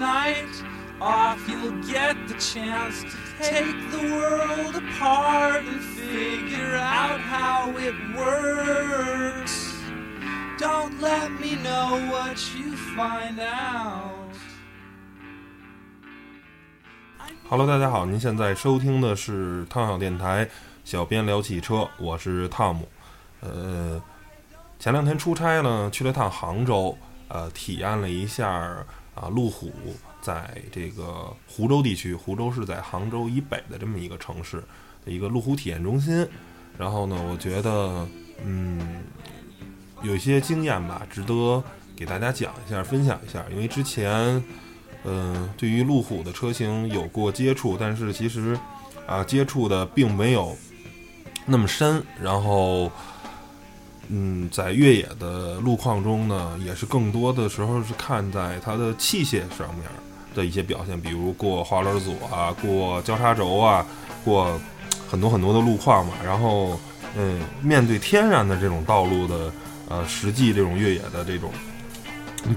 night off, you'll get the chance to take the world apart and figure out how it works. Don't let me know what you find out. Hello，大家好，您现在收听的是汤小电台，小编聊汽车，我是汤姆。呃，前两天出差呢，去了趟杭州，呃，体验了一下啊，路虎在这个湖州地区，湖州是在杭州以北的这么一个城市的一个路虎体验中心。然后呢，我觉得，嗯，有一些经验吧，值得给大家讲一下，分享一下，因为之前。嗯，对于路虎的车型有过接触，但是其实啊，接触的并没有那么深。然后，嗯，在越野的路况中呢，也是更多的时候是看在它的器械上面的一些表现，比如过滑轮组啊，过交叉轴啊，过很多很多的路况嘛。然后，嗯，面对天然的这种道路的呃实际这种越野的这种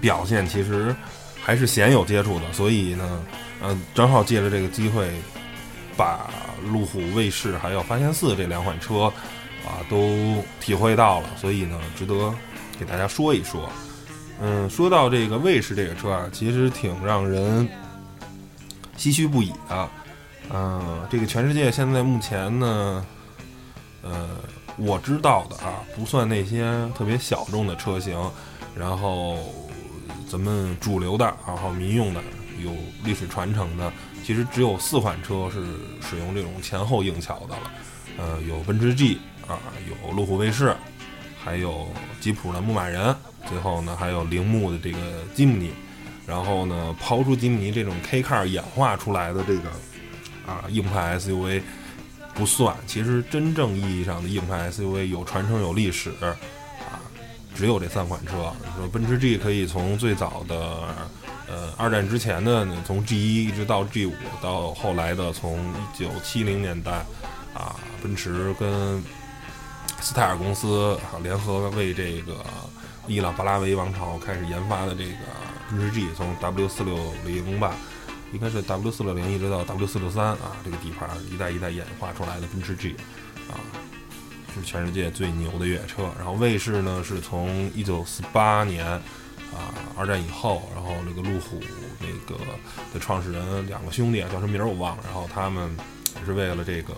表现，其实。还是鲜有接触的，所以呢，呃，正好借着这个机会，把路虎卫士还有发现四这两款车，啊，都体会到了，所以呢，值得给大家说一说。嗯，说到这个卫士这个车啊，其实挺让人唏嘘不已的。嗯，这个全世界现在目前呢，呃，我知道的啊，不算那些特别小众的车型，然后。咱们主流的，然后民用的，有历史传承的，其实只有四款车是使用这种前后硬桥的了。呃，有奔驰 G 啊，有路虎卫士，还有吉普的牧马人，最后呢还有铃木的这个吉姆尼。然后呢，抛出吉姆尼这种 K car 演化出来的这个啊硬派 SUV 不算，其实真正意义上的硬派 SUV 有传承有历史啊。只有这三款车，说奔驰 G 可以从最早的，呃，二战之前的呢从 G 一一直到 G 五，到后来的从一九七零年代，啊，奔驰跟斯泰尔公司联合为这个伊朗巴拉维王朝开始研发的这个奔驰 G，从 W 四六零吧，应该是 W 四六零一直到 W 四六三啊，这个底盘一代一代演化出来的奔驰 G，啊。是全世界最牛的越野车，然后卫士呢是从一九四八年啊二战以后，然后那个路虎那个的创始人两个兄弟啊叫什么名儿我忘了，然后他们也是为了这个，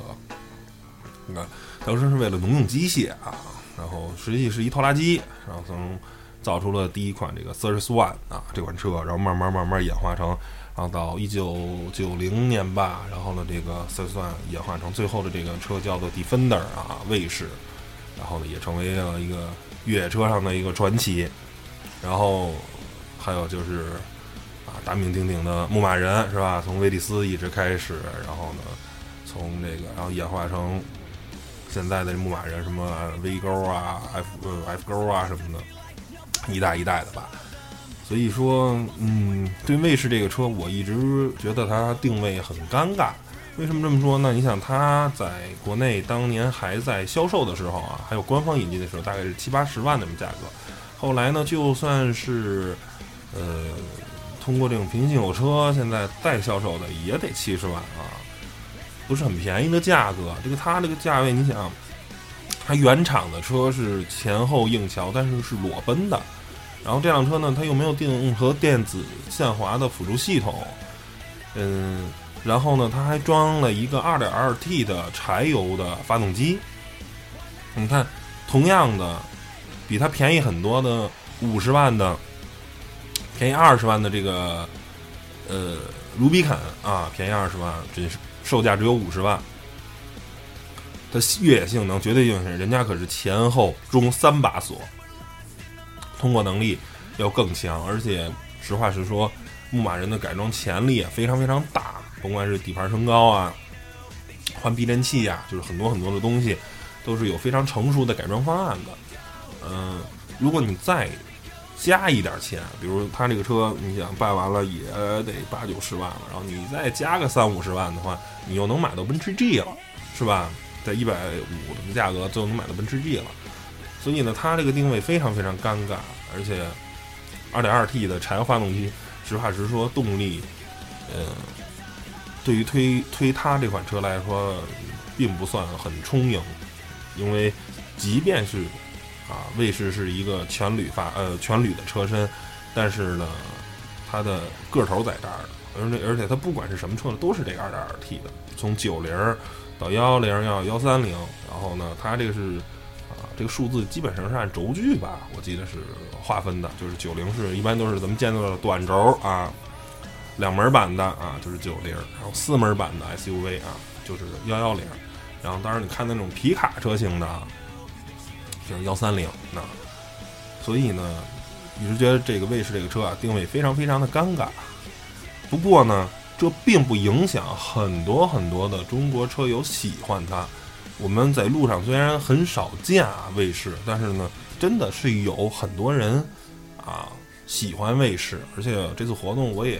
那当时是为了农用机械啊，然后实际是一拖拉机，然后从造出了第一款这个 Cirrus One 啊这款车，然后慢慢慢慢演化成。然后到一九九零年吧，然后呢，这个算算演化成最后的这个车叫做 Defender 啊，卫士，然后呢也成为了一个越野车上的一个传奇。然后还有就是啊，大名鼎鼎的牧马人是吧？从威利斯一直开始，然后呢，从这个然后演化成现在的牧马人，什么 V 勾啊、F 呃 F 勾啊什么的，一代一代的吧。所以说，嗯，对卫士这个车，我一直觉得它定位很尴尬。为什么这么说呢？你想，它在国内当年还在销售的时候啊，还有官方引进的时候，大概是七八十万那么价格。后来呢，就算是呃通过这种平行进口车，现在再销售的也得七十万啊，不是很便宜的价格。这个它这个价位，你想，它原厂的车是前后硬桥，但是是裸奔的。然后这辆车呢，它又没有定和电子限滑的辅助系统，嗯，然后呢，它还装了一个 2.2T 的柴油的发动机。你看，同样的，比它便宜很多的五十万的，便宜二十万的这个，呃，卢比肯啊，便宜二十万，这是售价只有五十万。它越野性能绝对硬性，人家可是前后中三把锁。通过能力要更强，而且实话实说，牧马人的改装潜力也非常非常大。甭管是底盘升高啊，换避震器啊，就是很多很多的东西，都是有非常成熟的改装方案的。嗯，如果你再加一点钱，比如他这个车，你想办完了也得八九十万了，然后你再加个三五十万的话，你又能买到奔驰 G 了，是吧？在一百五的价格就能买到奔驰 G 了。所以呢，它这个定位非常非常尴尬，而且，2.2T 的柴油发动机实话实说，动力，呃，对于推推它这款车来说，并不算很充盈，因为即便是啊，卫士是一个全铝发呃全铝的车身，但是呢，它的个头在这儿，而且而且它不管是什么车都是这个 2.2T 的，从九零到幺幺零幺幺三零，然后呢，它这个是啊。这个数字基本上是按轴距吧，我记得是划分的，就是九零是一般都是咱们见到的短轴啊，两门版的啊就是九零，然后四门版的 SUV 啊就是幺幺零，然后当然你看那种皮卡车型的，啊就是幺三零。那所以呢，一直觉得这个卫士这个车啊定位非常非常的尴尬。不过呢，这并不影响很多很多的中国车友喜欢它。我们在路上虽然很少见啊卫士，但是呢，真的是有很多人啊喜欢卫士，而且这次活动我也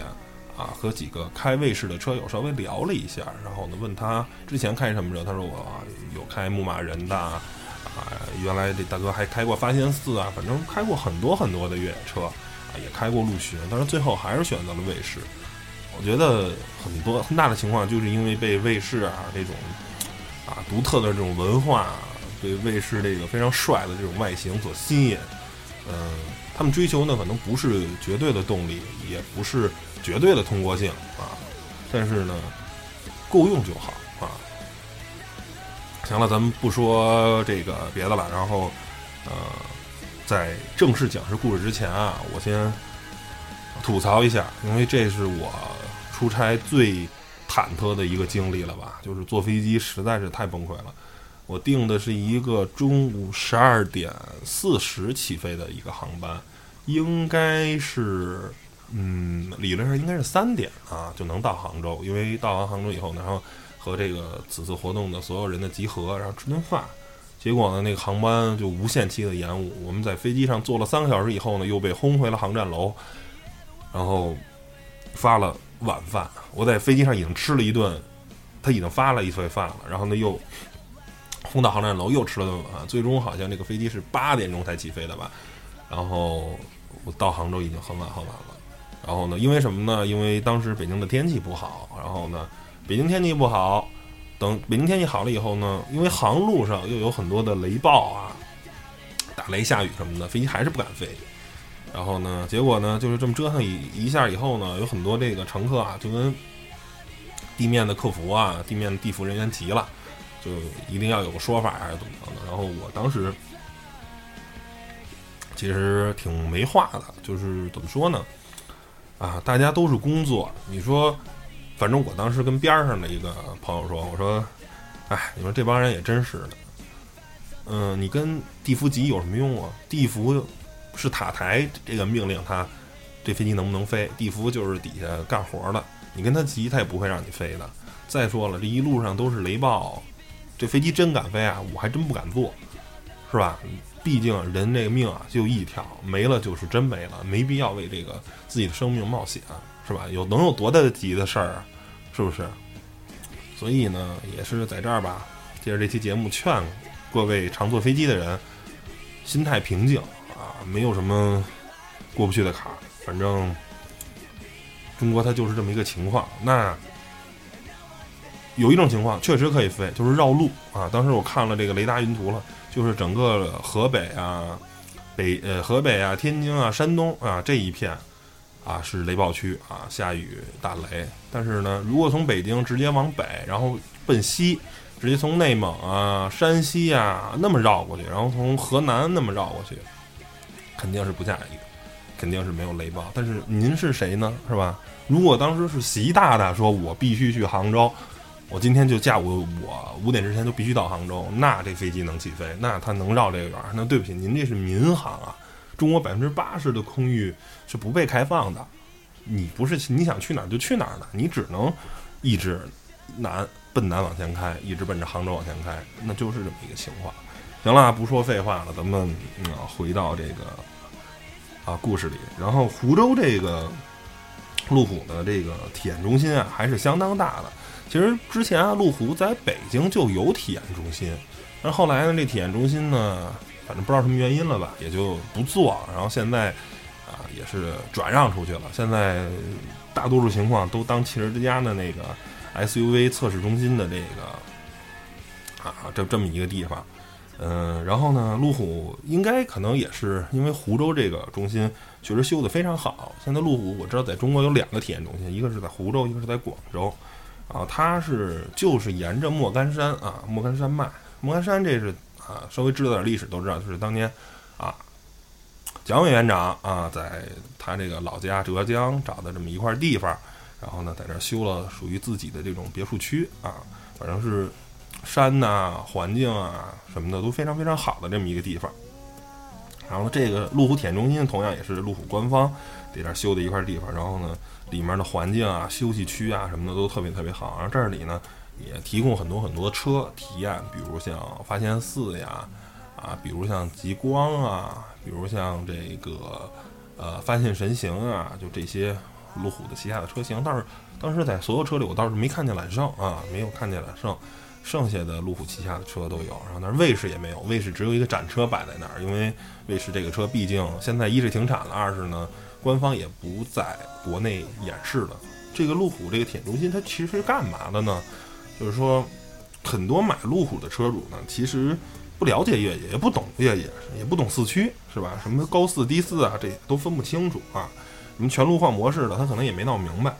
啊和几个开卫士的车友稍微聊了一下，然后呢问他之前开什么车，他说我有开牧马人的啊，原来这大哥还开过发现四啊，反正开过很多很多的越野车啊，也开过陆巡，但是最后还是选择了卫士。我觉得很多很大的情况就是因为被卫士啊这种。啊，独特的这种文化，对卫士这个非常帅的这种外形所吸引。嗯，他们追求呢，可能不是绝对的动力，也不是绝对的通过性啊，但是呢，够用就好。行了，咱们不说这个别的了，然后呃，在正式讲述故事之前啊，我先吐槽一下，因为这是我出差最。忐忑的一个经历了吧，就是坐飞机实在是太崩溃了。我订的是一个中午十二点四十起飞的一个航班，应该是，嗯，理论上应该是三点啊就能到杭州。因为到完杭州以后呢，然后和这个此次活动的所有人的集合，然后吃顿饭。结果呢，那个航班就无限期的延误。我们在飞机上坐了三个小时以后呢，又被轰回了航站楼，然后发了。晚饭，我在飞机上已经吃了一顿，他已经发了一份饭了，然后呢又轰到航站楼又吃了顿晚饭，最终好像这个飞机是八点钟才起飞的吧，然后我到杭州已经很晚很晚了，然后呢因为什么呢？因为当时北京的天气不好，然后呢北京天气不好，等北京天气好了以后呢，因为航路上又有很多的雷暴啊，打雷下雨什么的，飞机还是不敢飞。然后呢？结果呢？就是这么折腾一一下以后呢，有很多这个乘客啊，就跟地面的客服啊、地面的地服人员急了，就一定要有个说法还是怎么着的。然后我当时其实挺没话的，就是怎么说呢？啊，大家都是工作，你说，反正我当时跟边上的一个朋友说，我说，哎，你说这帮人也真是的，嗯，你跟地服急有什么用啊？地服。是塔台这个命令他，这飞机能不能飞？地服就是底下干活的，你跟他急，他也不会让你飞的。再说了，这一路上都是雷暴，这飞机真敢飞啊？我还真不敢坐，是吧？毕竟人这个命啊就一条，没了就是真没了，没必要为这个自己的生命冒险，是吧？有能有多大的急的事儿啊？是不是？所以呢，也是在这儿吧，借着这期节目劝各位常坐飞机的人，心态平静啊。没有什么过不去的坎儿，反正中国它就是这么一个情况。那有一种情况确实可以飞，就是绕路啊。当时我看了这个雷达云图了，就是整个河北啊、北呃河北啊、天津啊、山东啊这一片啊是雷暴区啊，下雨打雷。但是呢，如果从北京直接往北，然后奔西，直接从内蒙啊、山西啊那么绕过去，然后从河南那么绕过去。肯定是不下雨，肯定是没有雷暴。但是您是谁呢？是吧？如果当时是习大大说，我必须去杭州，我今天就下午我五点之前就必须到杭州，那这飞机能起飞，那它能绕这个远？那对不起，您这是民航啊！中国百分之八十的空域是不被开放的，你不是你想去哪儿就去哪儿的，你只能一直南奔南往前开，一直奔着杭州往前开，那就是这么一个情况。行了，不说废话了，咱们嗯回到这个啊故事里。然后湖州这个路虎的这个体验中心啊，还是相当大的。其实之前啊，路虎在北京就有体验中心，但后来呢，这体验中心呢，反正不知道什么原因了吧，也就不做。然后现在啊，也是转让出去了。现在大多数情况都当汽车之家的那个 SUV 测试中心的这个啊，这这么一个地方。嗯，然后呢，路虎应该可能也是因为湖州这个中心确实修得非常好。现在路虎我知道在中国有两个体验中心，一个是在湖州，一个是在广州。啊，它是就是沿着莫干山啊，莫干山脉。莫干山这是啊，稍微知道点历史都知道，就是当年啊，蒋委员长啊，在他这个老家浙江找的这么一块地方，然后呢，在这修了属于自己的这种别墅区啊，反正是山呐、环境啊什么的都非常非常好的这么一个地方。然后这个路虎体验中心同样也是路虎官方在这儿修的一块地方，然后呢。里面的环境啊、休息区啊什么的都特别特别好，然后这里呢也提供很多很多车体验，比如像发现四呀，啊，比如像极光啊，比如像这个呃发现神行啊，就这些路虎的旗下的车型。但是当时在所有车里，我倒是没看见揽胜啊，没有看见揽胜，剩下的路虎旗下的车都有。然后但是卫士也没有，卫士只有一个展车摆在那儿，因为卫士这个车毕竟现在一是停产了，二是呢。官方也不在国内演示了。这个路虎这个体验中心，它其实是干嘛的呢？就是说，很多买路虎的车主呢，其实不了解越野，也不懂越野，也不懂四驱，是吧？什么高四低四啊，这都分不清楚啊。什么全路况模式的，他可能也没闹明白。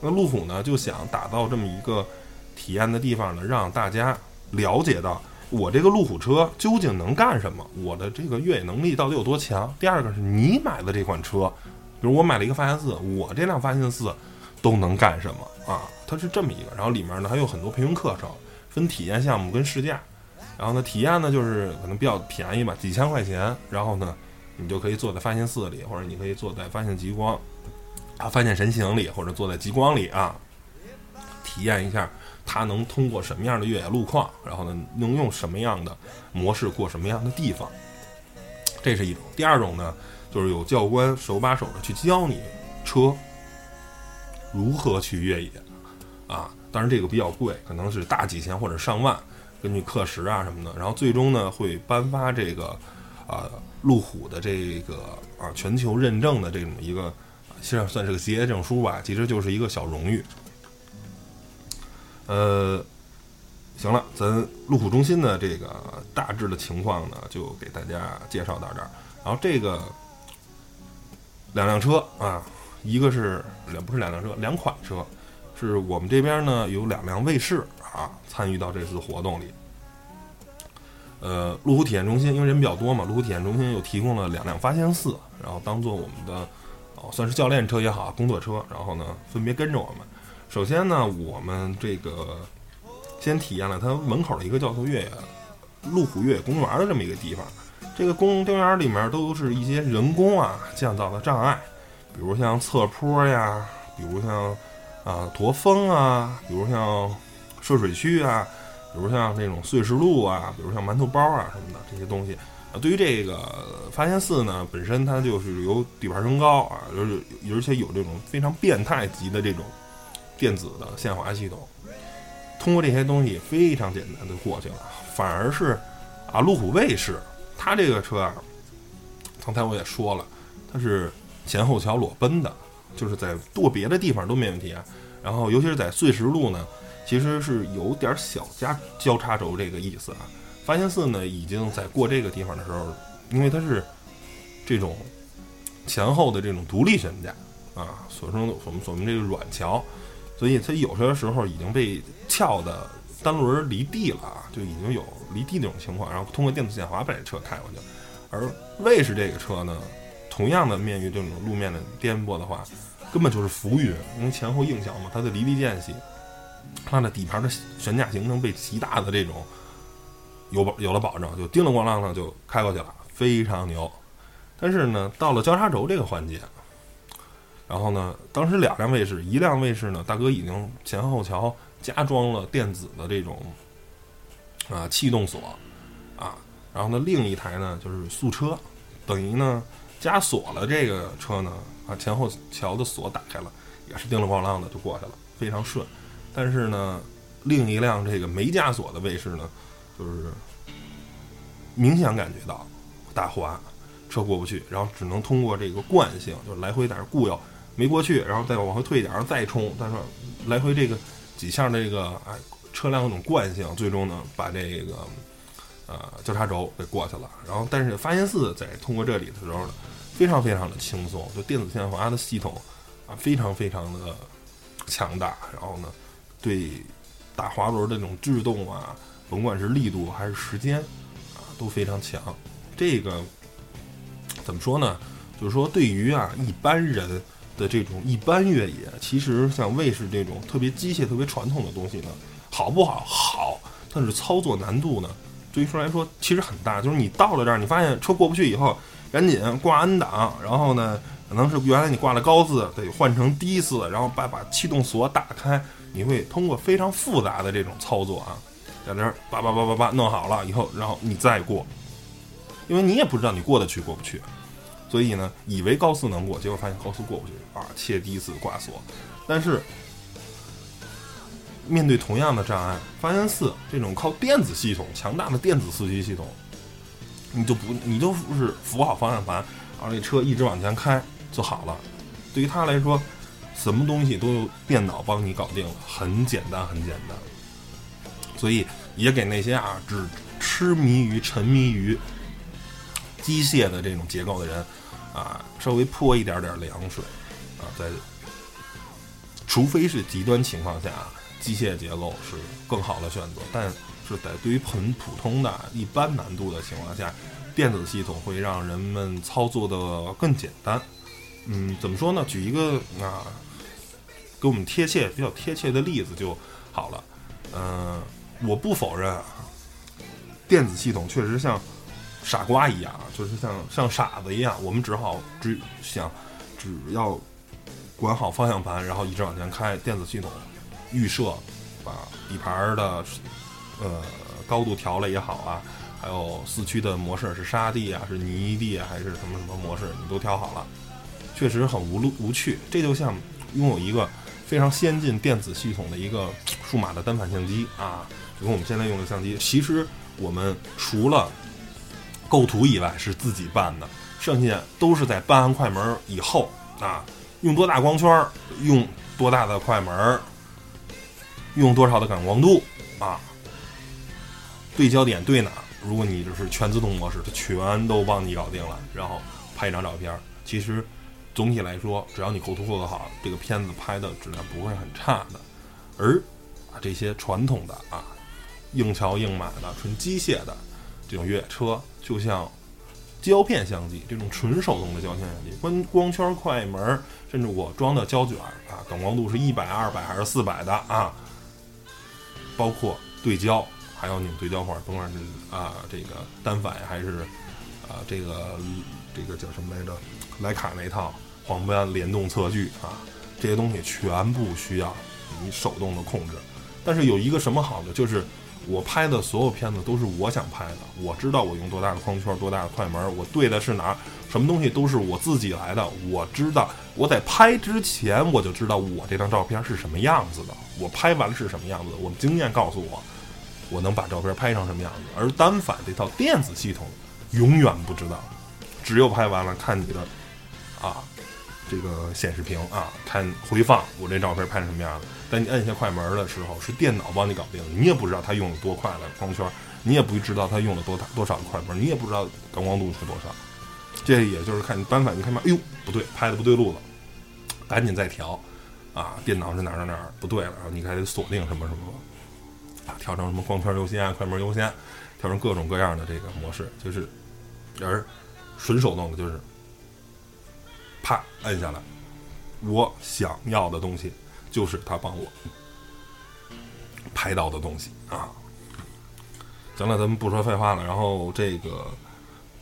那路虎呢，就想打造这么一个体验的地方呢，让大家了解到我这个路虎车究竟能干什么，我的这个越野能力到底有多强。第二个是你买的这款车。比如我买了一个发现四，我这辆发现四都能干什么啊？它是这么一个，然后里面呢还有很多培训课程，分体验项目跟试驾。然后呢，体验呢就是可能比较便宜吧，几千块钱。然后呢，你就可以坐在发现四里，或者你可以坐在发现极光啊、发现神行里，或者坐在极光里啊，体验一下它能通过什么样的越野路况，然后呢能用什么样的模式过什么样的地方。这是一种。第二种呢？就是有教官手把手的去教你车如何去越野啊，当然这个比较贵，可能是大几千或者上万，根据课时啊什么的。然后最终呢会颁发这个啊路虎的这个啊全球认证的这么一个，实际上算是个职业证书吧，其实就是一个小荣誉。呃，行了，咱路虎中心的这个大致的情况呢，就给大家介绍到这儿。然后这个。两辆车啊，一个是两不是两辆车，两款车，是我们这边呢有两辆卫士啊参与到这次活动里。呃，路虎体验中心因为人比较多嘛，路虎体验中心又提供了两辆发现四，然后当做我们的哦算是教练车也好，工作车，然后呢分别跟着我们。首先呢，我们这个先体验了它门口的一个叫做越野路虎越野公园的这么一个地方。这个公园里面都是一些人工啊建造的障碍，比如像侧坡呀，比如像啊驼峰啊，比如像涉水区啊，比如像那种碎石路啊，比如像馒头包啊什么的这些东西啊。对于这个发现四呢，本身它就是由底盘升高啊，就是而且有这种非常变态级的这种电子的限滑系统，通过这些东西非常简单的过去了。反而是啊路虎卫士。它这个车啊，刚才我也说了，它是前后桥裸奔的，就是在舵别的地方都没问题啊。然后尤其是在碎石路呢，其实是有点小加交叉轴这个意思啊。发现四呢，已经在过这个地方的时候，因为它是这种前后的这种独立悬架啊，所称的我们所们这个软桥，所以它有些时候已经被翘的。单轮离地了啊，就已经有离地那种情况，然后通过电子限滑把这车开过去。而卫士这个车呢，同样的面于这种路面的颠簸的话，根本就是浮云，因为前后硬桥嘛，它的离地间隙，它的底盘的悬架形成被极大的这种有保有了保证，就叮了咣啷的就开过去了，非常牛。但是呢，到了交叉轴这个环节，然后呢，当时两辆卫士，一辆卫士呢，大哥已经前后桥。加装了电子的这种啊气动锁啊，然后呢，另一台呢就是速车，等于呢加锁了这个车呢啊前后桥的锁打开了，也是叮铃咣啷的就过去了，非常顺。但是呢，另一辆这个没加锁的卫士呢，就是明显感觉到打滑，车过不去，然后只能通过这个惯性，就来回在这固悠，没过去，然后再往回退一点，然后再冲，但是来回这个几下这个哎车辆那种惯性，最终呢把这个呃交叉轴给过去了。然后但是发现四在通过这里的时候呢，非常非常的轻松，就电子限滑的系统啊非常非常的强大，然后呢对打滑轮的这种制动啊，甭管是力度还是时间啊都非常强。这个怎么说呢？就是说对于啊一般人的这种一般越野，其实像卫士这种特别机械、特别传统的东西呢，好不好？好，但是操作难度呢，对于说来说其实很大。就是你到了这儿，你发现车过不去以后，赶紧挂 N 档，然后呢，可能是原来你挂了高四，得换成低四，然后把把气动锁打开，你会通过非常复杂的这种操作啊，在这儿叭叭叭叭叭弄好了以后，然后你再过，因为你也不知道你过得去过不去。所以呢，以为高四能过，结果发现高四过不去啊，切低四挂锁。但是面对同样的障碍，发现四这种靠电子系统强大的电子司机系统，你就不你就是扶好方向盘，然后这车一直往前开就好了。对于他来说，什么东西都由电脑帮你搞定了，很简单，很简单。所以也给那些啊只痴迷于、沉迷于机械的这种结构的人。啊，稍微泼一点点凉水，啊，在除非是极端情况下，机械结构是更好的选择。但是在对于很普通的一般难度的情况下，电子系统会让人们操作的更简单。嗯，怎么说呢？举一个啊，给我们贴切、比较贴切的例子就好了。嗯，我不否认电子系统确实像。傻瓜一样，就是像像傻子一样，我们只好只想，只要管好方向盘，然后一直往前开。电子系统预设把底盘的呃高度调了也好啊，还有四驱的模式是沙地啊，是泥地啊，还是什么什么模式，你都调好了，确实很无路无趣。这就像拥有一个非常先进电子系统的一个数码的单反相机啊，就跟我们现在用的相机，其实我们除了构图以外是自己办的，剩下都是在办完快门以后啊，用多大光圈，用多大的快门，用多少的感光度啊，对焦点对哪？如果你就是全自动模式，它全都帮你搞定了，然后拍一张照片。其实总体来说，只要你构图做得好，这个片子拍的质量不会很差的。而啊这些传统的啊硬桥硬马的纯机械的这种越野车。就像胶片相机这种纯手动的胶片相机，光光圈、快门，甚至我装的胶卷啊，感光度是一百、二百还是四百的啊？包括对焦，还有拧对焦环，甭管是啊这个单反还是啊这个这个叫什么来着？徕卡那套黄斑联动测距啊，这些东西全部需要你手动的控制。但是有一个什么好的，就是。我拍的所有片子都是我想拍的，我知道我用多大的框圈、多大的快门，我对的是哪儿，什么东西都是我自己来的。我知道我在拍之前我就知道我这张照片是什么样子的，我拍完是什么样子。我的经验告诉我，我能把照片拍成什么样子。而单反这套电子系统永远不知道，只有拍完了看你的啊这个显示屏啊，看回放我这照片拍成什么样的。但你摁下快门的时候，是电脑帮你搞定的，你也不知道它用了多快的光圈，你也不知道它用了多大多少的快门，你也不知道感光度是多少。这也就是看你单反，你看嘛，哎呦，不对，拍的不对路子，赶紧再调，啊，电脑是哪儿哪儿哪儿不对了，然后你还得锁定什么什么，啊，调成什么光圈优先啊、快门优先，调成各种各样的这个模式，就是，而纯手动的就是，啪摁下来，我想要的东西。就是他帮我拍到的东西啊！行了，咱们不说废话了。然后这个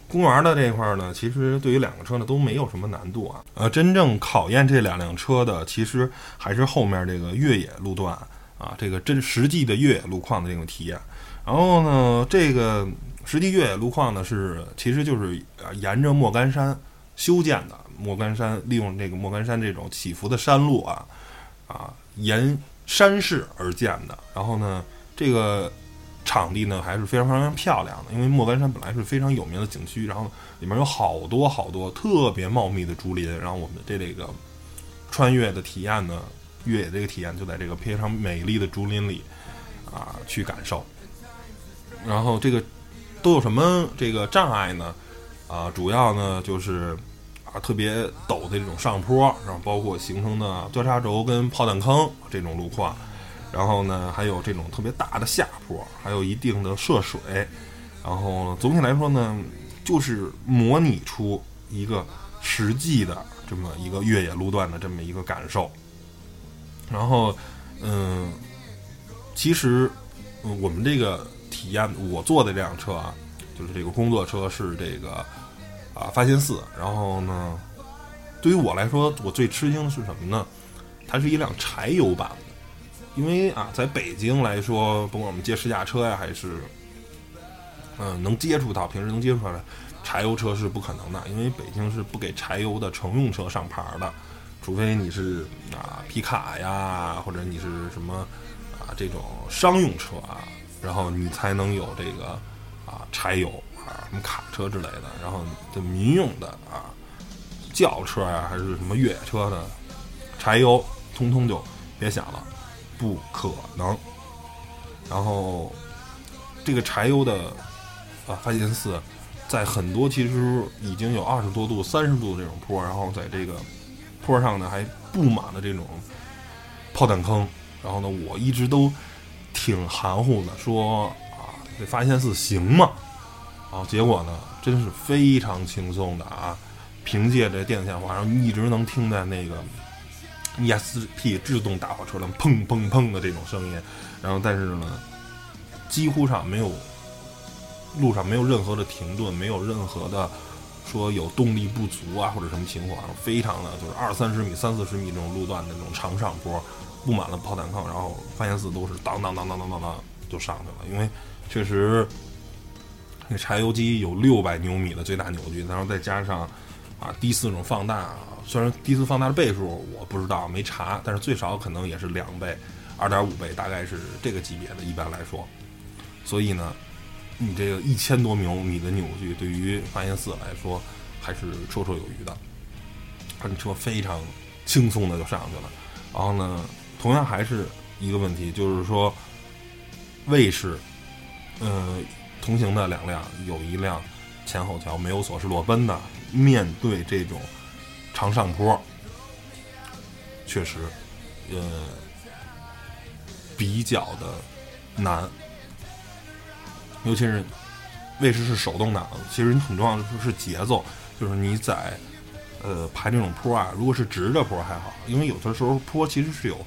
公园的这一块呢，其实对于两个车呢都没有什么难度啊。呃，真正考验这两辆车的，其实还是后面这个越野路段啊，这个真实际的越野路况的这种体验。然后呢，这个实际越野路况呢是，其实就是沿着莫干山修建的。莫干山利用这个莫干山这种起伏的山路啊。啊，沿山势而建的。然后呢，这个场地呢还是非常非常漂亮的，因为莫干山本来是非常有名的景区，然后里面有好多好多特别茂密的竹林，然后我们这这个穿越的体验呢，越野这个体验就在这个非常美丽的竹林里啊去感受。然后这个都有什么这个障碍呢？啊，主要呢就是特别陡的这种上坡，然后包括形成的交叉轴跟炮弹坑这种路况。然后呢，还有这种特别大的下坡，还有一定的涉水，然后总体来说呢，就是模拟出一个实际的这么一个越野路段的这么一个感受。然后，嗯，其实我们这个体验，我坐的这辆车啊，就是这个工作车是这个啊发现四。然后呢，对于我来说，我最吃惊的是什么呢？它是一辆柴油版的。因为啊，在北京来说，甭管我们接试驾车呀，还是嗯能接触到，平时能接触到的柴油车是不可能的，因为北京是不给柴油的乘用车上牌的，除非你是啊皮卡呀，或者你是什么啊这种商用车啊，然后你才能有这个啊柴油啊什么卡车之类的，然后这民用的啊轿车呀，还是什么越野车的柴油，通通就别想了。不可能。然后，这个柴油的啊发现四，在很多其实已经有二十多度、三十度这种坡，然后在这个坡上呢还布满了这种炮弹坑。然后呢，我一直都挺含糊的，说啊这发现四行吗？然后结果呢，真是非常轻松的啊，凭借着电子线化，然后一直能听见那个。ESP 制动大货车辆砰砰砰的这种声音，然后但是呢，几乎上没有路上没有任何的停顿，没有任何的说有动力不足啊或者什么情况，非常的就是二三十米、三四十米这种路段的那种长上坡，布满了炮弹坑，然后发现四都是当当当当当当当就上去了，因为确实那柴油机有六百牛米的最大扭矩，然后再加上啊低四种放大。虽然第四放大的倍数我不知道没查，但是最少可能也是两倍、二点五倍，大概是这个级别的。一般来说，所以呢，你这个一千多牛米的扭矩对于发现四来说还是绰绰有余的。这车非常轻松的就上去了。然后呢，同样还是一个问题，就是说卫士，呃，同行的两辆有一辆前后桥没有锁，是裸奔的，面对这种。长上坡，确实，呃，比较的难，尤其是卫士是手动挡，其实你很重要的是节奏，就是你在呃排这种坡啊，如果是直着坡还好，因为有的时候坡其实是有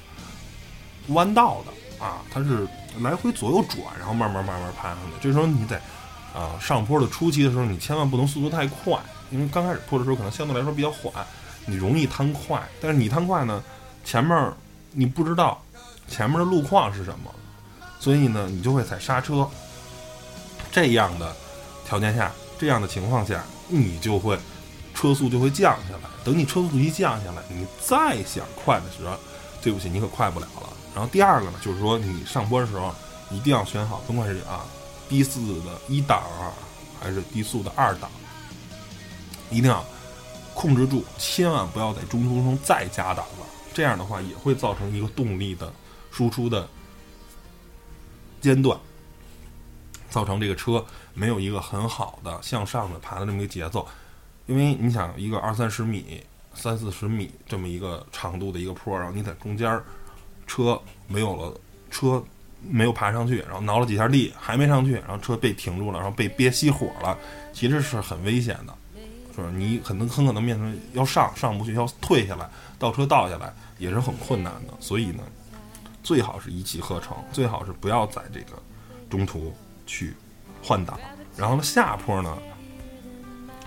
弯道的啊，它是来回左右转，然后慢慢慢慢爬上去。这时候你在啊上坡的初期的时候，你千万不能速度太快。因为刚开始坡的时候可能相对来说比较缓，你容易贪快。但是你贪快呢，前面你不知道前面的路况是什么，所以呢你就会踩刹车。这样的条件下，这样的情况下，你就会车速就会降下来。等你车速一降下来，你再想快的时候，对不起，你可快不了了。然后第二个呢，就是说你上坡的时候一定要选好，甭管是啊低速的一档啊，还是低速的二档。一定要控制住，千万不要在中途中再加档了。这样的话也会造成一个动力的输出的间断，造成这个车没有一个很好的向上的爬的这么一个节奏。因为你想，一个二三十米、三四十米这么一个长度的一个坡，然后你在中间儿车没有了，车没有爬上去，然后挠了几下地还没上去，然后车被停住了，然后被憋熄火了，其实是很危险的。就是你可能很可能面临要上上不去，要退下来，倒车倒下来也是很困难的。所以呢，最好是一气呵成，最好是不要在这个中途去换挡。然后呢，下坡呢，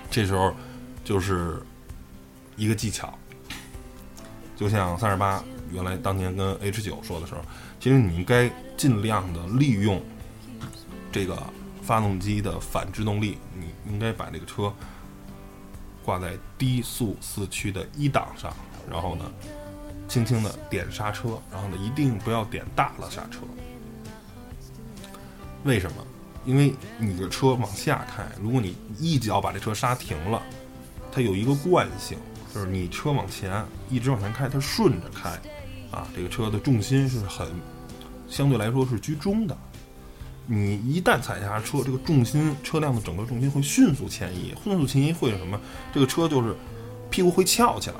这时候就是一个技巧，就像三十八原来当年跟 H 九说的时候，其实你应该尽量的利用这个发动机的反制动力，你应该把这个车。挂在低速四驱的一档上，然后呢，轻轻的点刹车，然后呢，一定不要点大了刹车。为什么？因为你的车往下开，如果你一脚把这车刹停了，它有一个惯性，就是你车往前一直往前开，它顺着开，啊，这个车的重心是很相对来说是居中的。你一旦踩下车，这个重心车辆的整个重心会迅速前移，迅速前移会什么？这个车就是屁股会翘起来，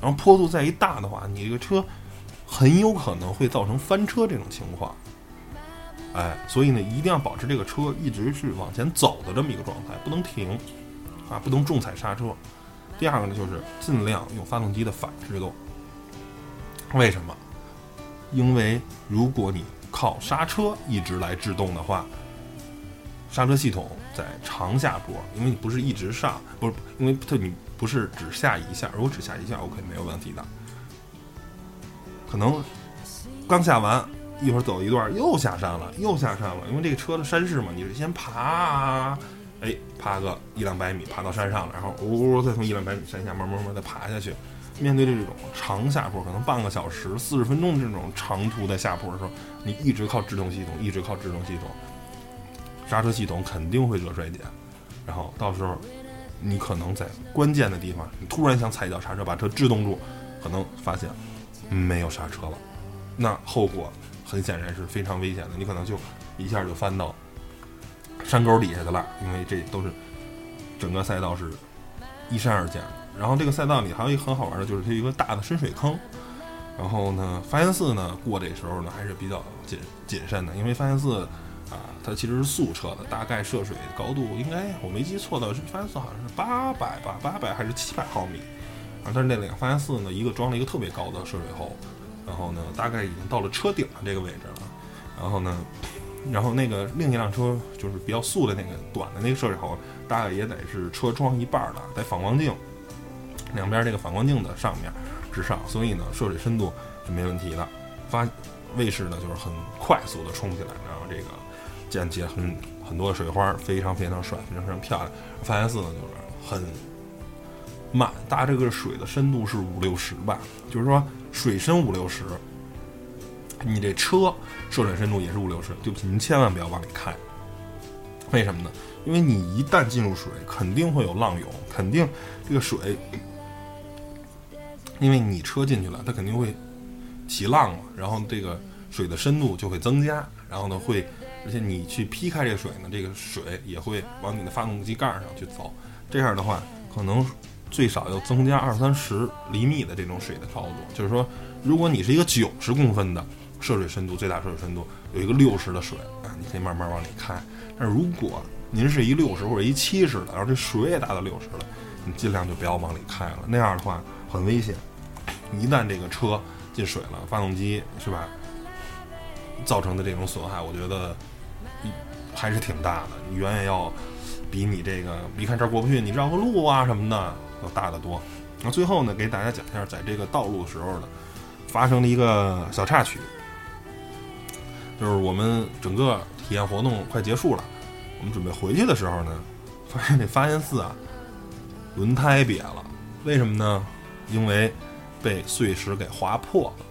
然后坡度再一大的话，你这个车很有可能会造成翻车这种情况。哎，所以呢，一定要保持这个车一直是往前走的这么一个状态，不能停，啊，不能重踩刹车。第二个呢，就是尽量用发动机的反制动。为什么？因为如果你靠刹车一直来制动的话，刹车系统在长下坡，因为你不是一直上，不是，因为它你不是只下一下，如果只下一下，OK 没有问题的。可能刚下完。一会儿走一段又下山了，又下山了，因为这个车的山势嘛，你是先爬，哎，爬个一两百米，爬到山上了，然后呜呜再从一两百米山下慢慢慢的爬下去。面对这种长下坡，可能半个小时、四十分钟这种长途的下坡的时候，你一直靠制动系统，一直靠制动系统，刹车系统肯定会热衰减，然后到时候你可能在关键的地方，你突然想踩一脚刹车把车制动住，可能发现没有刹车了，那后果。很显然是非常危险的，你可能就一下就翻到山沟底下的了，因为这都是整个赛道是依山而建。然后这个赛道里还有一个很好玩的，就是它有一个大的深水坑。然后呢，发现四呢过这时候呢还是比较谨谨慎的，因为发现四啊，它其实是速车的，大概涉水高度应该我没记错的是发现四好像是八百吧，八百还是七百毫米啊。但是那两发现四呢，一个装了一个特别高的涉水喉。然后呢，大概已经到了车顶的这个位置了。然后呢，然后那个另一辆车就是比较素的那个短的那个涉水喉，大概也得是车窗一半的，带反光镜，两边这个反光镜的上面之上，所以呢，涉水深度是没问题的。发卫士呢就是很快速的冲起来，然后这个溅起很很多的水花，非常非常帅，非常非常漂亮。发现四呢就是很慢，大这个水的深度是五六十吧，就是说。水深五六十，你这车涉水深度也是五六十。对不起，您千万不要往里开。为什么呢？因为你一旦进入水，肯定会有浪涌，肯定这个水，因为你车进去了，它肯定会起浪嘛。然后这个水的深度就会增加，然后呢会，而且你去劈开这水呢，这个水也会往你的发动机盖上去走。这样的话，可能。最少要增加二三十厘米的这种水的高度，就是说，如果你是一个九十公分的涉水深度，最大涉水深度有一个六十的水啊，你可以慢慢往里开。但是如果您是一六十或者一七十的，然后这水也达到六十了，你尽量就不要往里开了，那样的话很危险。一旦这个车进水了，发动机是吧，造成的这种损害，我觉得还是挺大的。远远要比你这个一看这儿过不去，你绕个路啊什么的。要大得多。那最后呢，给大家讲一下，在这个道路的时候呢，发生了一个小插曲，就是我们整个体验活动快结束了，我们准备回去的时候呢，发现这发现四啊，轮胎瘪了。为什么呢？因为被碎石给划破了。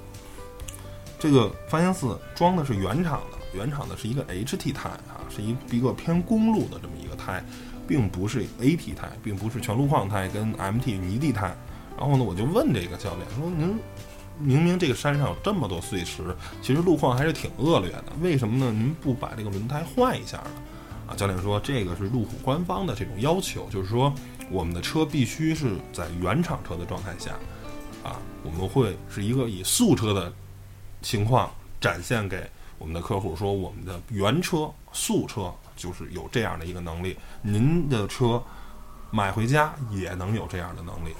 这个发现寺装的是原厂的，原厂的是一个 HT 胎啊，是一一个偏公路的这么一个胎。并不是 AT 胎，并不是全路况胎跟 MT 泥地胎。然后呢，我就问这个教练说：“您明明这个山上有这么多碎石，其实路况还是挺恶劣的，为什么呢？您不把这个轮胎换一下呢？”啊，教练说：“这个是路虎官方的这种要求，就是说我们的车必须是在原厂车的状态下，啊，我们会是一个以素车的情况展现给我们的客户，说我们的原车素车。”就是有这样的一个能力，您的车买回家也能有这样的能力。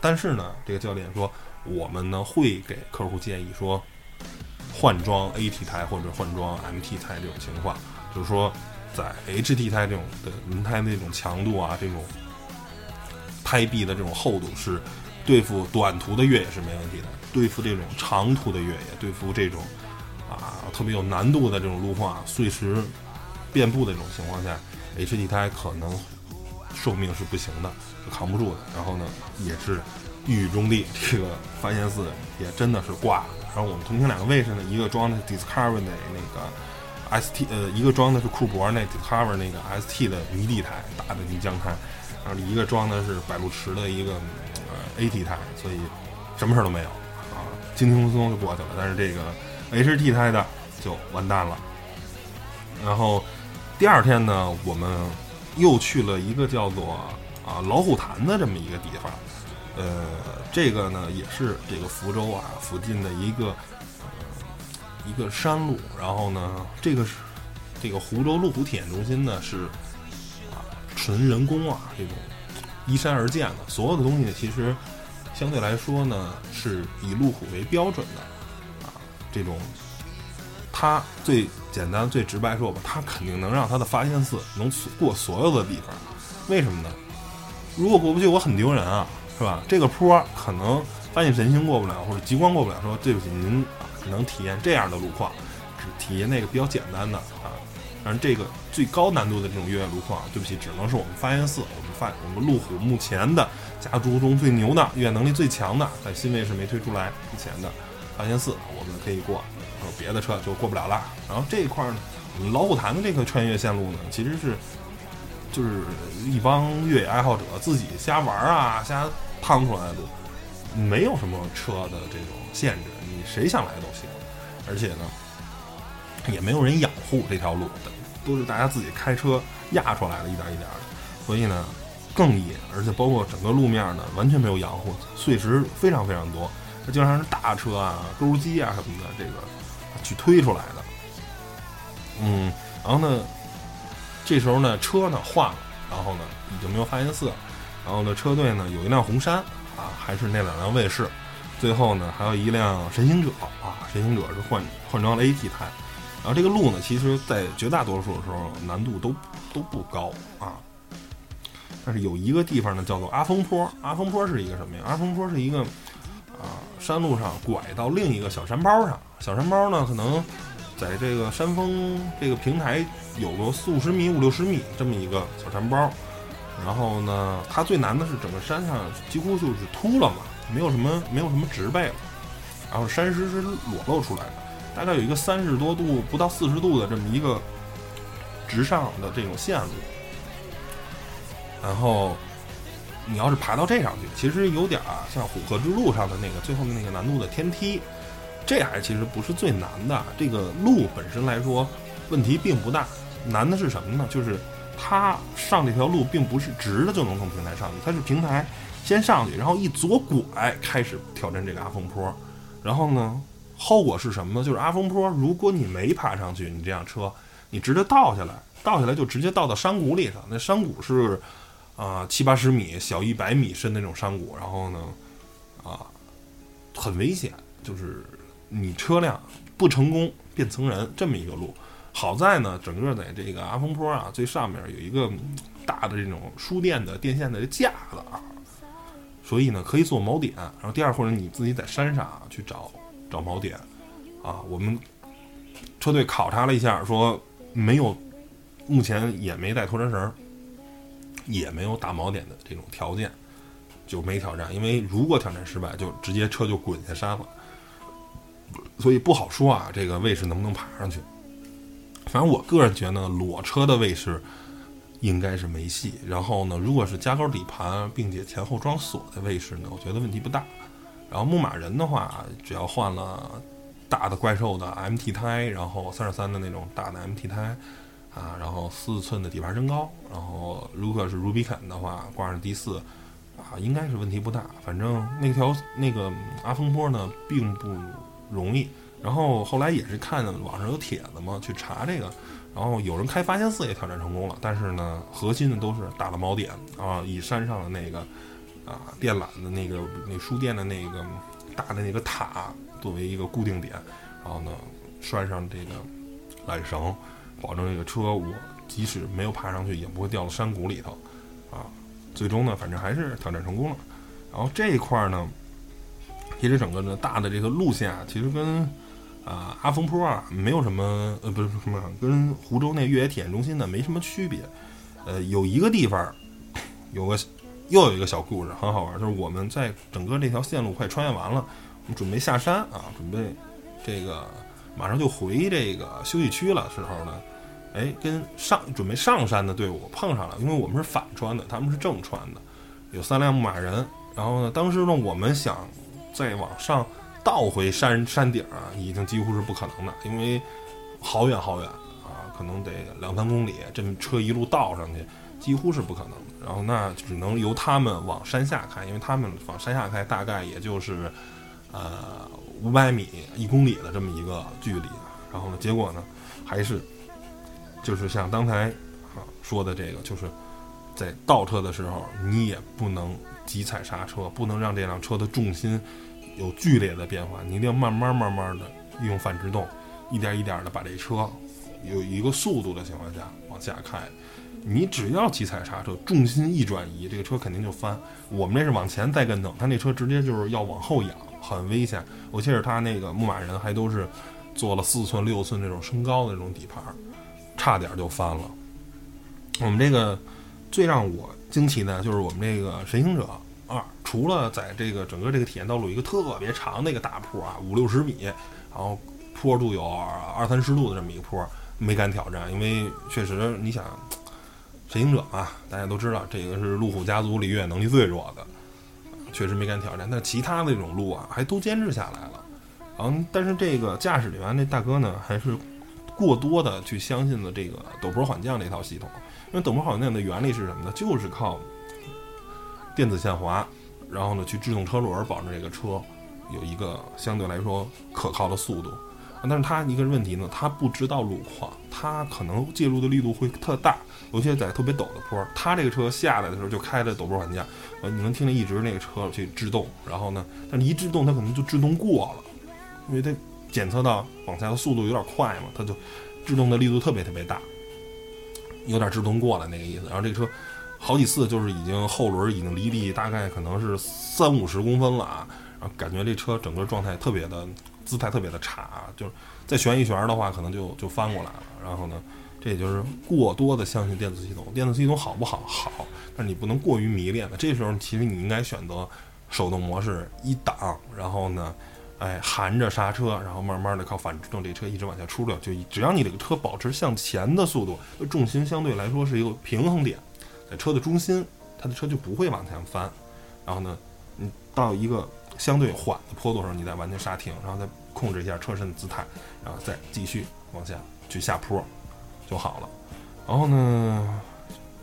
但是呢，这个教练说，我们呢会给客户建议说，换装 AT 胎或者换装 MT 胎这种情况，就是说在 HT 胎这种的轮胎那种强度啊，这种胎壁的这种厚度是对付短途的越野是没问题的，对付这种长途的越野，对付这种啊特别有难度的这种路况碎石。遍布的这种情况下，H D 胎可能寿命是不行的，是扛不住的。然后呢，也是一语中的，这个发现四也真的是挂了。然后我们同行两个卫士呢，一个装的 Discovery 的那个 ST 呃，一个装的是库珀那 Discover 那个 ST 的迷地台大的泥浆台，然后一个装的是百路驰的一个 AT 台，所以什么事儿都没有啊，轻轻松松就过去了。但是这个 HT 胎的就完蛋了。然后第二天呢，我们又去了一个叫做啊老虎潭的这么一个地方，呃，这个呢也是这个福州啊附近的一个。一个山路，然后呢，这个是这个湖州路虎体验中心呢是啊纯人工啊这种依山而建的，所有的东西其实相对来说呢是以路虎为标准的啊这种，它最简单最直白说吧，它肯定能让它的发现寺能过所有的地方，为什么呢？如果过不去，我很丢人啊，是吧？这个坡可能发现神星过不了，或者极光过不了，说对不起您。只能体验这样的路况，只体验那个比较简单的啊。但是这个最高难度的这种越野路况，对不起，只能是我们发现四，我们发我们路虎目前的家族中最牛的、越野能力最强的，在新卫士没推出来之前的发现四，我们可以过，然后别的车就过不了了。然后这一块呢，我们老虎潭的这个穿越线路呢，其实是就是一帮越野爱好者自己瞎玩啊、瞎趟出来的，没有什么车的这种限制。你谁想来都行，而且呢，也没有人养护这条路，都是大家自己开车压出来的，一点一点的，所以呢更野，而且包括整个路面呢完全没有养护，碎石非常非常多，它经常是大车啊、钩机啊什么的这个去推出来的。嗯，然后呢，这时候呢车呢换了，然后呢已经没有发现寺，然后呢车队呢有一辆红山啊，还是那两辆卫士。最后呢，还有一辆神行者啊，神行者是换换装了 AT 胎，然后这个路呢，其实在绝大多数的时候难度都都不高啊，但是有一个地方呢叫做阿峰坡，阿峰坡是一个什么呀？阿峰坡是一个啊山路上拐到另一个小山包上，小山包呢可能在这个山峰这个平台有个四五十米、五六十米这么一个小山包，然后呢，它最难的是整个山上几乎就是秃了嘛。没有什么，没有什么植被了，然后山石是裸露出来的，大概有一个三十多度不到四十度的这么一个直上的这种线路，然后你要是爬到这上去，其实有点儿像虎鹤之路上的那个最后的那个难度的天梯，这还其实不是最难的，这个路本身来说问题并不大，难的是什么呢？就是它上这条路并不是直的就能从平台上去，它是平台。先上去，然后一左拐开始挑战这个阿峰坡，然后呢，后果是什么呢？就是阿峰坡，如果你没爬上去，你这辆车你直接倒下来，倒下来就直接倒到山谷里头。那山谷是啊七八十米、小一百米深那种山谷，然后呢啊很危险，就是你车辆不成功变成人这么一个路。好在呢，整个在这个阿峰坡啊最上面有一个大的这种输电的电线的架子啊。所以呢，可以做锚点。然后第二，或者你自己在山上去找找锚点，啊，我们车队考察了一下，说没有，目前也没带拖车绳，也没有打锚点的这种条件，就没挑战。因为如果挑战失败，就直接车就滚下山了，所以不好说啊，这个卫士能不能爬上去？反正我个人觉得，裸车的卫士。应该是没戏。然后呢，如果是加高底盘并且前后装锁的卫士呢，我觉得问题不大。然后牧马人的话，只要换了大的怪兽的 MT 胎，然后三十三的那种大的 MT 胎啊，然后四寸的底盘升高，然后如果是 Rubicon 的话，挂上 D 四啊，应该是问题不大。反正那条那个阿峰坡呢，并不容易。然后后来也是看网上有帖子嘛，去查这个。然后有人开发现四也挑战成功了，但是呢，核心的都是打了锚点啊，以山上的那个啊电缆的那个那输电的那个大的那个塔作为一个固定点，然后呢拴上这个缆绳，保证这个车我即使没有爬上去也不会掉到山谷里头啊。最终呢，反正还是挑战成功了。然后这一块呢，其实整个的大的这个路线啊，其实跟。啊，阿峰坡啊，没有什么，呃，不是什么，跟湖州那越野体验中心呢没什么区别。呃，有一个地方，有个又有一个小故事，很好玩，就是我们在整个这条线路快穿越完了，我们准备下山啊，准备这个马上就回这个休息区了时候呢，哎，跟上准备上山的队伍碰上了，因为我们是反穿的，他们是正穿的，有三辆牧马人。然后呢，当时呢，我们想再往上倒回山山顶啊，已经几乎是不可能的，因为好远好远啊，可能得两三公里，这车一路倒上去，几乎是不可能。然后那只能由他们往山下开，因为他们往山下开大概也就是呃五百米、一公里的这么一个距离。然后呢，结果呢，还是就是像刚才啊说的这个，就是在倒车的时候，你也不能。急踩刹车，不能让这辆车的重心有剧烈的变化，你一定要慢慢慢慢的用反制动，一点一点的把这车有一个速度的情况下往下开。你只要急踩刹车，重心一转移，这个车肯定就翻。我们这是往前带跟头，他那车直接就是要往后仰，很危险。我记得他那个牧马人还都是做了四寸六寸这种升高的这种底盘，差点就翻了。我们这个最让我。惊奇的，就是我们这个神行者二，除了在这个整个这个体验道路一个特别长的一个大坡啊，五六十米，然后坡度有二三十度的这么一个坡，没敢挑战，因为确实你想，神行者嘛，大家都知道这个是路虎家族里越野能力最弱的，确实没敢挑战。但其他的这种路啊，还都坚持下来了。嗯，但是这个驾驶员那大哥呢，还是过多的去相信了这个陡坡缓降这套系统。因为陡坡缓降的原理是什么呢？就是靠电子限滑，然后呢去制动车轮，保证这个车有一个相对来说可靠的速度。但是它一个问题呢，它不知道路况，它可能介入的力度会特大，尤其在特别陡的坡。它这个车下来的时候就开着陡坡缓降，呃，你能听见一直那个车去制动，然后呢，但是一制动它可能就制动过了，因为它检测到往下的速度有点快嘛，它就制动的力度特别特别大。有点制动过了那个意思，然后这个车好几次就是已经后轮已经离地大概可能是三五十公分了啊，然后感觉这车整个状态特别的姿态特别的差，就是再旋一旋的话可能就就翻过来了。然后呢，这也就是过多的相信电子系统，电子系统好不好？好，但是你不能过于迷恋的。这时候其实你应该选择手动模式一档，然后呢。哎，含着刹车，然后慢慢的靠反制动，这车一直往下出溜，就只要你这个车保持向前的速度，重心相对来说是一个平衡点，在车的中心，它的车就不会往前翻。然后呢，你到一个相对缓的坡度上，你再完全刹停，然后再控制一下车身的姿态，然后再继续往下去下坡就好了。然后呢，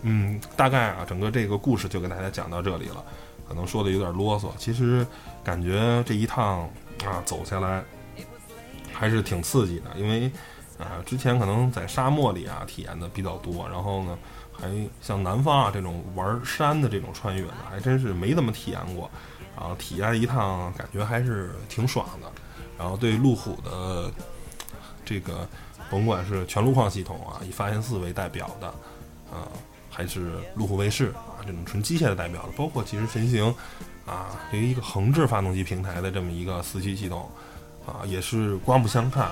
嗯，大概啊，整个这个故事就给大家讲到这里了，可能说的有点啰嗦，其实感觉这一趟。啊，走下来还是挺刺激的，因为啊，之前可能在沙漠里啊体验的比较多，然后呢，还像南方啊这种玩山的这种穿越呢，还真是没怎么体验过，然后体验一趟感觉还是挺爽的。然后对路虎的这个，甭管是全路况系统啊，以发现四为代表的，啊，还是路虎卫士啊这种纯机械的代表的，包括其实神行。啊，对于一个横置发动机平台的这么一个四驱系统，啊，也是刮目相看。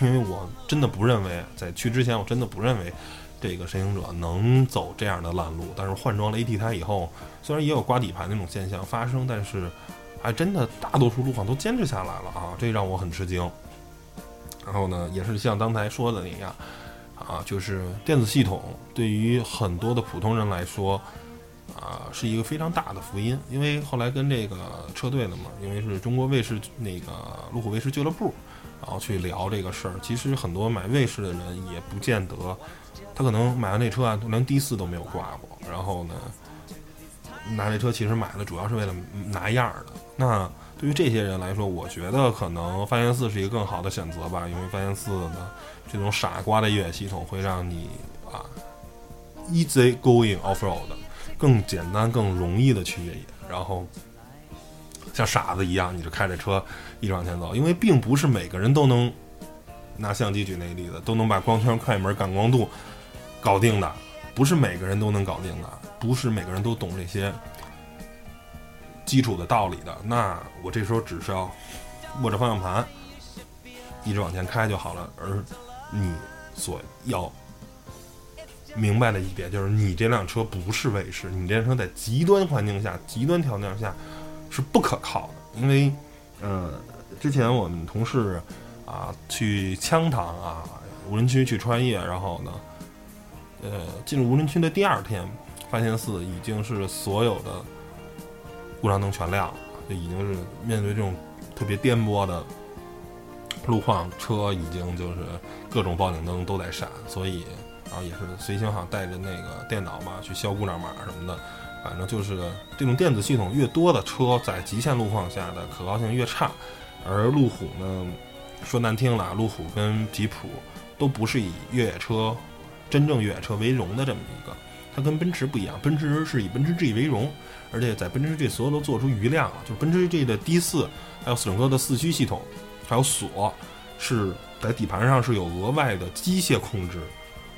因为我真的不认为，在去之前，我真的不认为这个神行者能走这样的烂路。但是换装了 AT 胎以后，虽然也有刮底盘那种现象发生，但是还真的大多数路况都坚持下来了啊，这让我很吃惊。然后呢，也是像刚才说的那样，啊，就是电子系统对于很多的普通人来说。啊，是一个非常大的福音，因为后来跟这个车队的嘛，因为是中国卫视那个路虎卫士俱乐部，然后去聊这个事儿。其实很多买卫士的人也不见得，他可能买完这车啊，连第四都没有挂过。然后呢，拿这车其实买的主要是为了拿样的。那对于这些人来说，我觉得可能发现四是一个更好的选择吧，因为发现四的这种傻瓜的越野系统会让你啊，easy going off road。更简单、更容易的去越野，然后像傻子一样，你就开着车一直往前走。因为并不是每个人都能拿相机举那个例子，都能把光圈、快门、感光度搞定的，不是每个人都能搞定的，不是每个人都懂这些基础的道理的。那我这时候只是要握着方向盘一直往前开就好了。而你所要。明白的一点就是，你这辆车不是卫士，你这辆车在极端环境下、极端条件下是不可靠的。因为，呃，之前我们同事啊，去羌塘啊，无人区去穿越，然后呢，呃，进入无人区的第二天，发现四已经是所有的故障灯全亮了，就已经是面对这种特别颠簸的路况，车已经就是各种报警灯都在闪，所以然后也是随行好像带着那个电脑嘛去消故障码什么的，反正就是这种电子系统越多的车，在极限路况下的可靠性越差，而路虎呢。说难听了，路虎跟吉普都不是以越野车真正越野车为荣的这么一个，它跟奔驰不一样，奔驰是以奔驰 G 为荣，而且在奔驰 G 所有都做出余量了，就是奔驰 G 的 D 四，还有整个的四驱系统，还有锁，是在底盘上是有额外的机械控制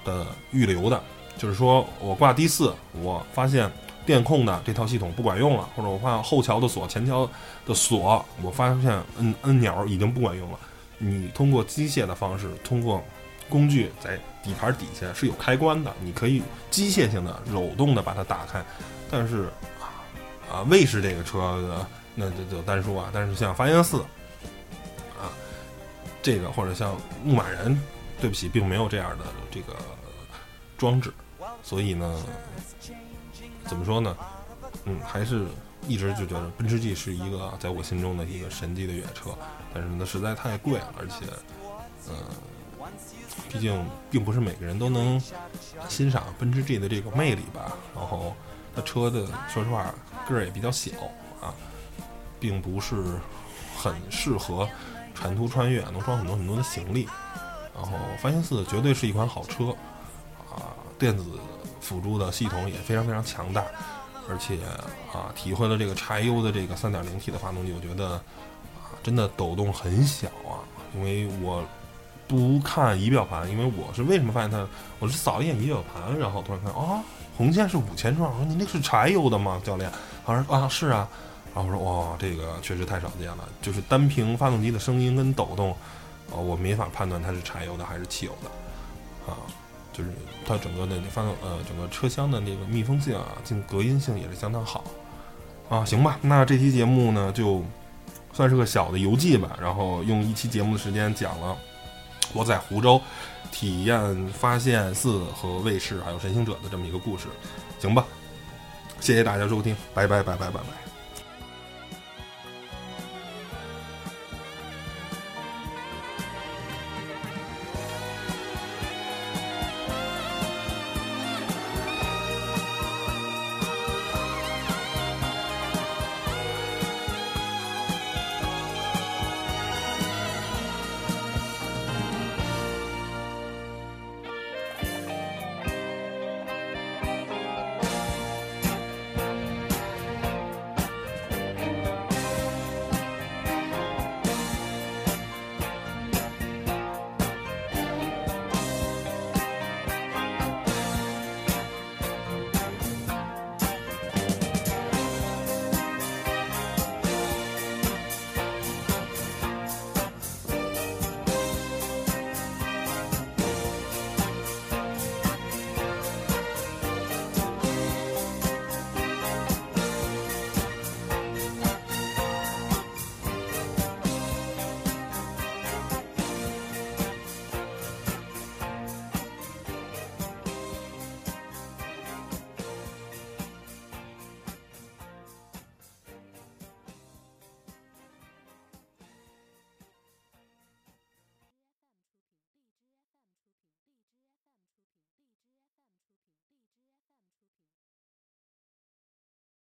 的预留的，就是说我挂 D 四，我发现电控的这套系统不管用了，或者我发现后桥的锁、前桥的锁，我发现摁摁钮已经不管用了。你通过机械的方式，通过工具在底盘底下是有开关的，你可以机械性的、手动的把它打开。但是啊，卫士这个车的那就就单说啊，但是像发现四啊，这个或者像牧马人，对不起，并没有这样的这个装置。所以呢，怎么说呢？嗯，还是一直就觉得奔驰 G 是一个在我心中的一个神级的越野车。但是呢，实在太贵了，而且，呃，毕竟并不是每个人都能欣赏奔驰 G 的这个魅力吧。然后，它车的说实话个儿也比较小啊，并不是很适合长途穿越，能装很多很多的行李。然后，发现四绝对是一款好车啊，电子辅助的系统也非常非常强大，而且啊，体会了这个柴油的这个 3.0T 的发动机，我觉得啊。真的抖动很小啊，因为我不看仪表盘，因为我是为什么发现它？我是扫一眼仪表盘，然后突然看啊，红线是五千转。我说你那是柴油的吗，教练？他说啊是啊。然后我说哇，这个确实太少见了，就是单凭发动机的声音跟抖动，啊，我没法判断它是柴油的还是汽油的，啊，就是它整个的那发动呃整个车厢的那个密封性啊，进隔音性也是相当好，啊，行吧，那这期节目呢就。算是个小的游记吧，然后用一期节目的时间讲了我在湖州体验发现寺和卫士还有神行者的这么一个故事，行吧？谢谢大家收听，拜拜拜拜拜拜。